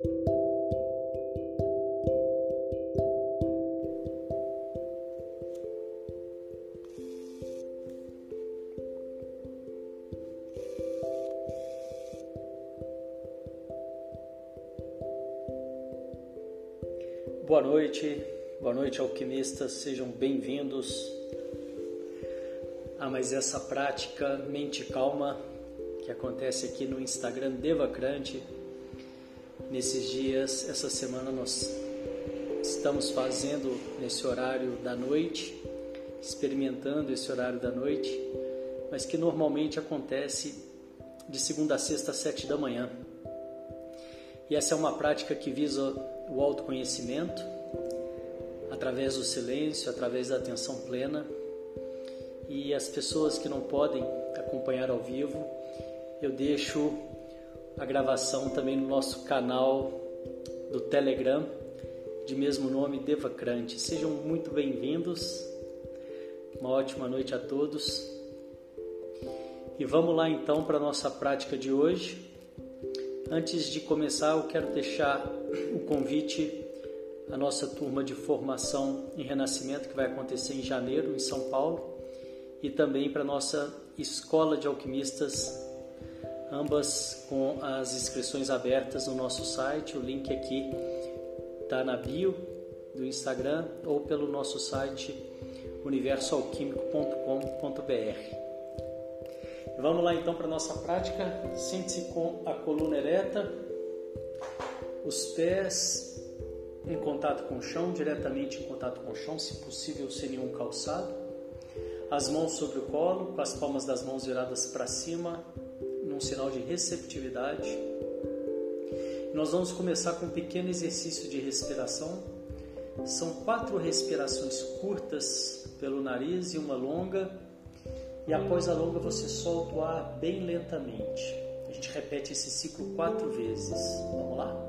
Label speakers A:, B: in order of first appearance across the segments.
A: Boa noite, boa noite alquimistas, sejam bem-vindos a mais essa prática Mente Calma que acontece aqui no Instagram Devacrante. Nesses dias, essa semana nós estamos fazendo nesse horário da noite, experimentando esse horário da noite, mas que normalmente acontece de segunda a sexta às sete da manhã. E essa é uma prática que visa o autoconhecimento através do silêncio, através da atenção plena. E as pessoas que não podem acompanhar ao vivo, eu deixo a gravação também no nosso canal do Telegram, de mesmo nome Devacrante. Sejam muito bem-vindos. Uma ótima noite a todos. E vamos lá então para a nossa prática de hoje. Antes de começar, eu quero deixar o convite à nossa turma de formação em Renascimento, que vai acontecer em janeiro, em São Paulo, e também para a nossa Escola de Alquimistas, ambas com as inscrições abertas no nosso site. O link aqui está na bio do Instagram ou pelo nosso site universoalquímico.com.br. Vamos lá então para a nossa prática. Sente-se com a coluna ereta, os pés em contato com o chão, diretamente em contato com o chão, se possível sem nenhum calçado. As mãos sobre o colo, com as palmas das mãos viradas para cima, num sinal de receptividade. Nós vamos começar com um pequeno exercício de respiração. São quatro respirações curtas pelo nariz e uma longa e após a longa você solta o ar bem lentamente. A gente repete esse ciclo quatro vezes. Vamos lá?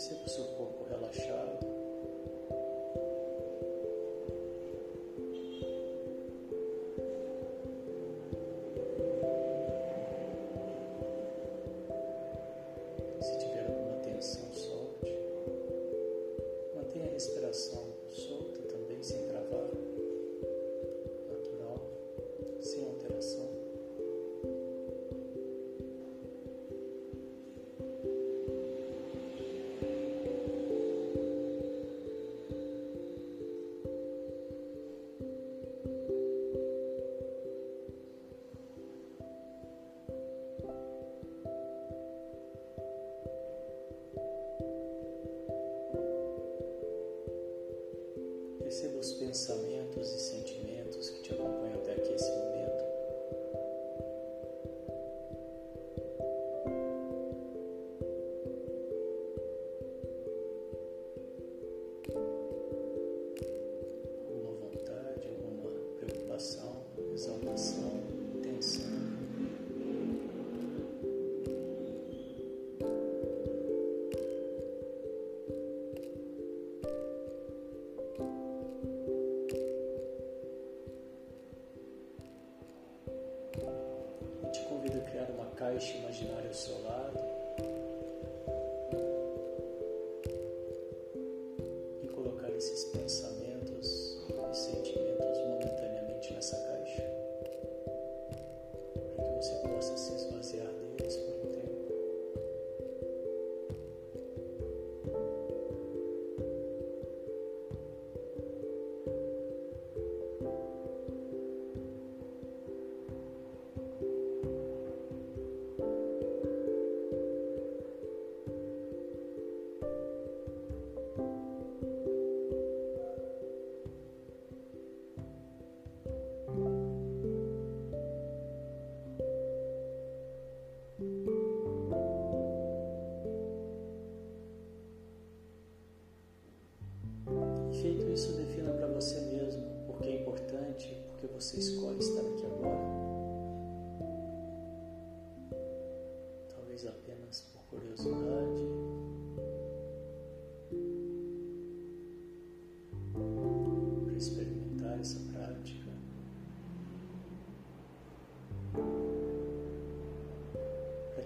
A: sempre o seu corpo relaxado.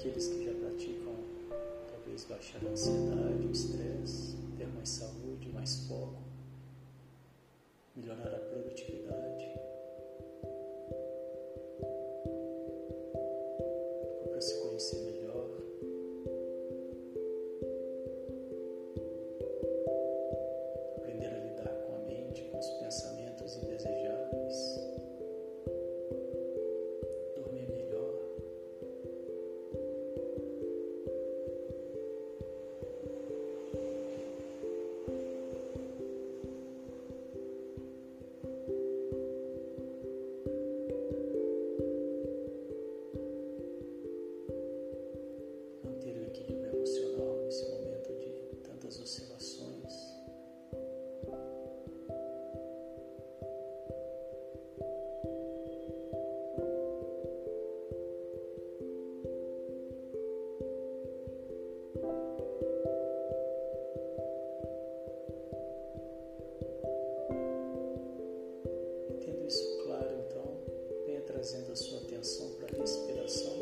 A: aqueles que já praticam talvez baixar a ansiedade, o estresse, ter mais saúde, mais foco, melhorar a produtividade. Para se conhecer melhor. Tendo isso claro, então, venha trazendo a sua atenção para a respiração.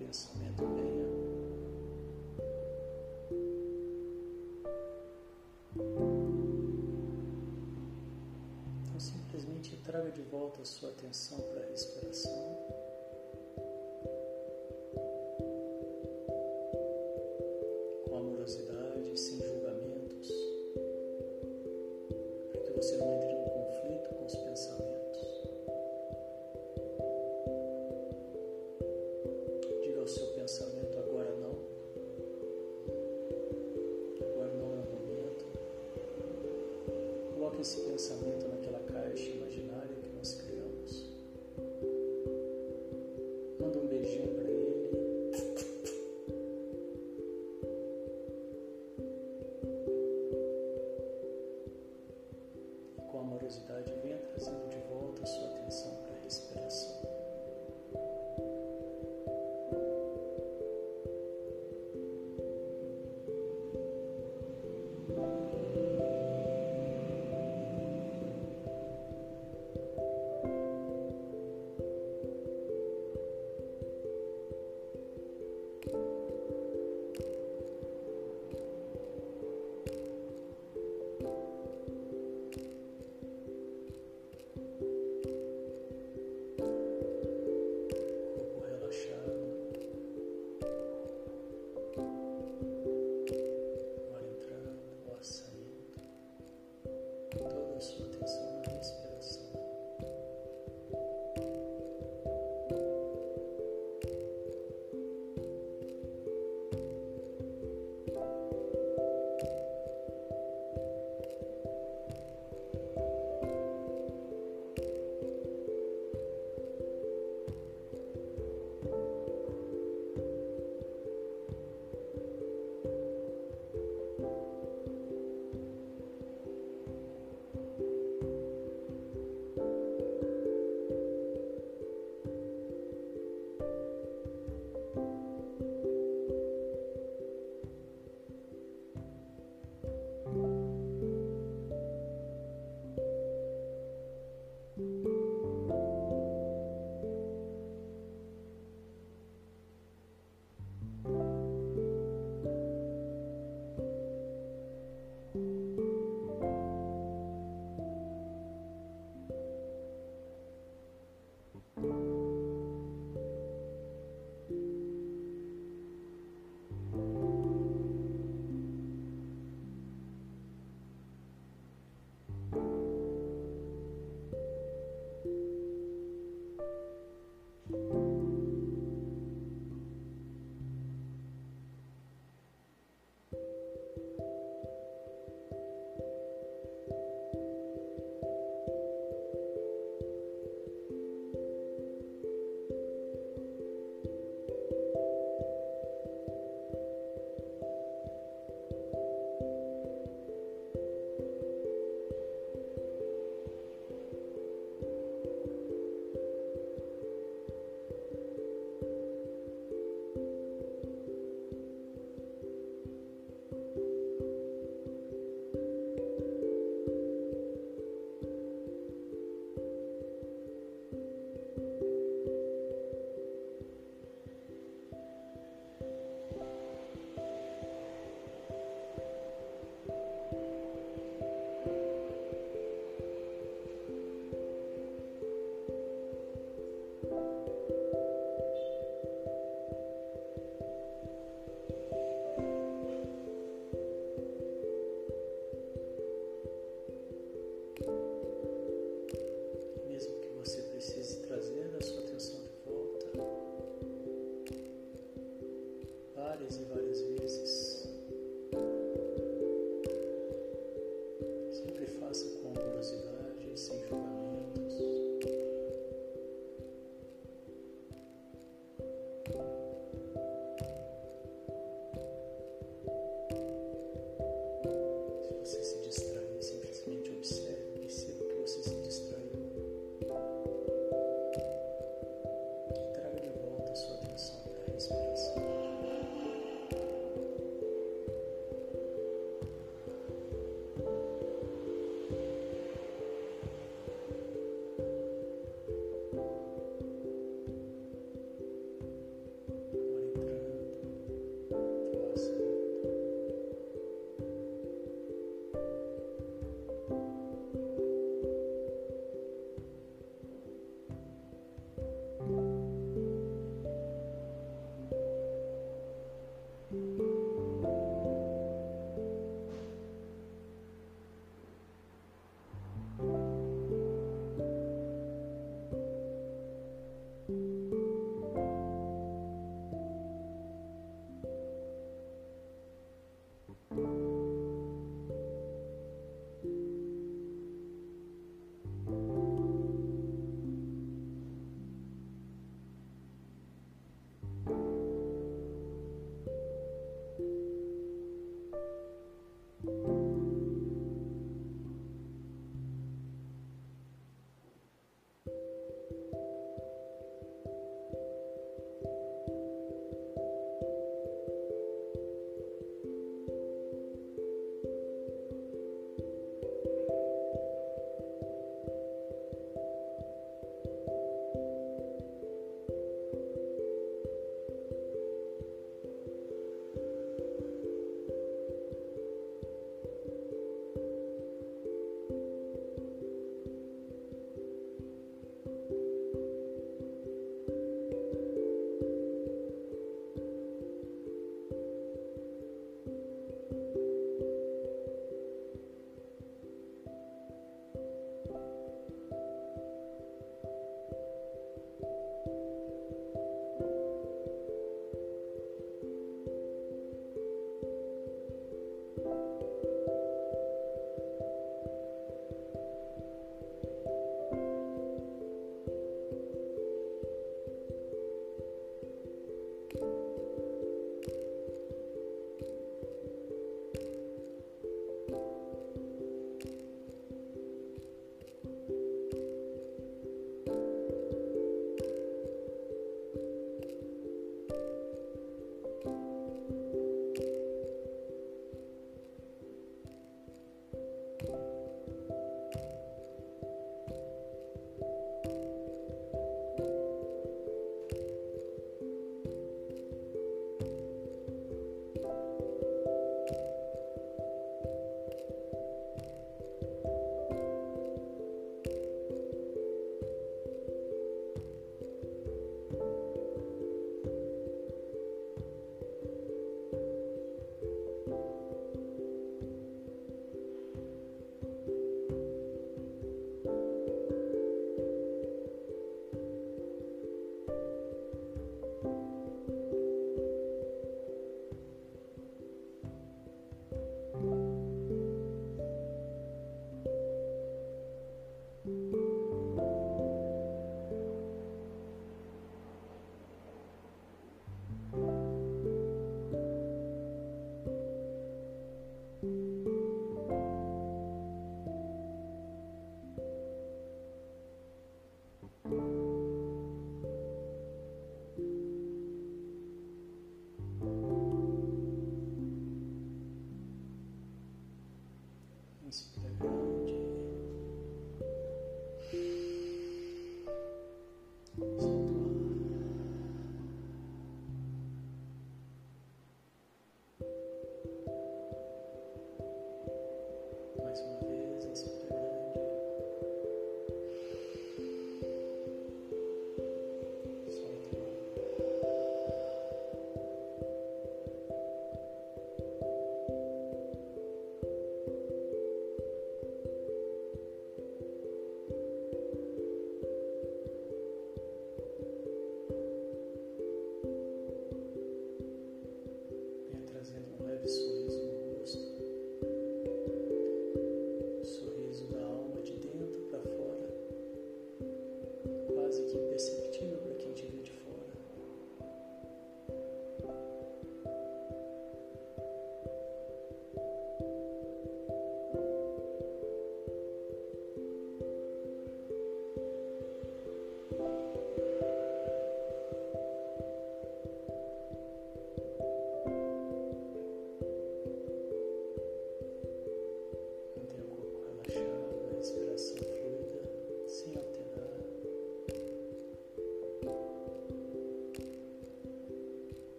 A: Pensamento venha. Então simplesmente traga de volta a sua atenção para a respiração.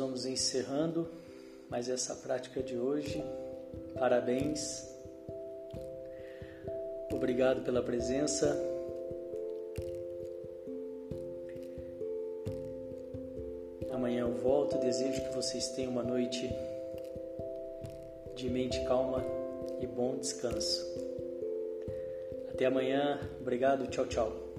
A: Vamos encerrando mais essa prática de hoje. Parabéns. Obrigado pela presença. Amanhã eu volto. Desejo que vocês tenham uma noite de mente calma e bom descanso. Até amanhã. Obrigado. Tchau, tchau.